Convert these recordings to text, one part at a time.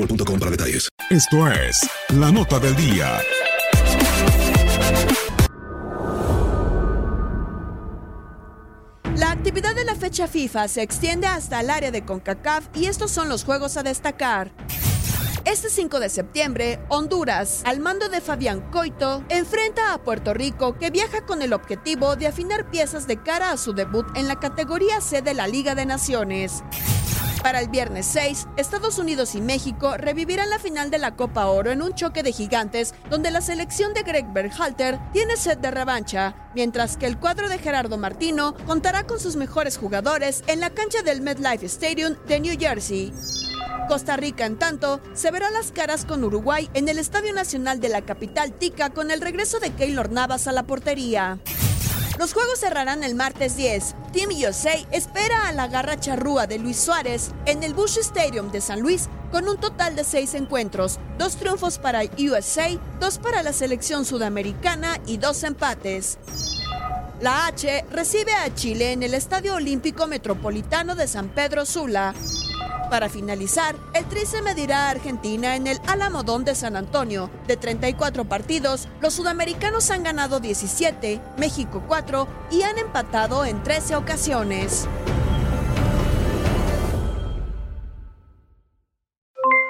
boostmobile.com para detalles. Esto es la nota del día. La actividad de la fecha FIFA se extiende hasta el área de CONCACAF y estos son los juegos a destacar. Este 5 de septiembre, Honduras, al mando de Fabián Coito, enfrenta a Puerto Rico que viaja con el objetivo de afinar piezas de cara a su debut en la categoría C de la Liga de Naciones. Para el viernes 6, Estados Unidos y México revivirán la final de la Copa Oro en un choque de gigantes donde la selección de Greg Berhalter tiene sed de revancha, mientras que el cuadro de Gerardo Martino contará con sus mejores jugadores en la cancha del MetLife Stadium de New Jersey. Costa Rica, en tanto, se verá las caras con Uruguay en el Estadio Nacional de la capital Tica con el regreso de Keylor Navas a la portería. Los juegos cerrarán el martes 10. Team USA espera a la garra charrúa de Luis Suárez en el Bush Stadium de San Luis con un total de seis encuentros, dos triunfos para USA, dos para la selección sudamericana y dos empates. La H recibe a Chile en el Estadio Olímpico Metropolitano de San Pedro Sula. Para finalizar, el Tri se medirá a Argentina en el Alamodón de San Antonio. De 34 partidos, los sudamericanos han ganado 17, México 4 y han empatado en 13 ocasiones.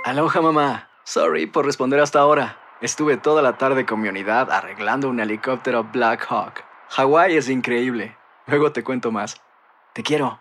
Aloha mamá. Sorry por responder hasta ahora. Estuve toda la tarde con mi unidad arreglando un helicóptero Black Hawk. Hawái es increíble. Luego te cuento más. Te quiero.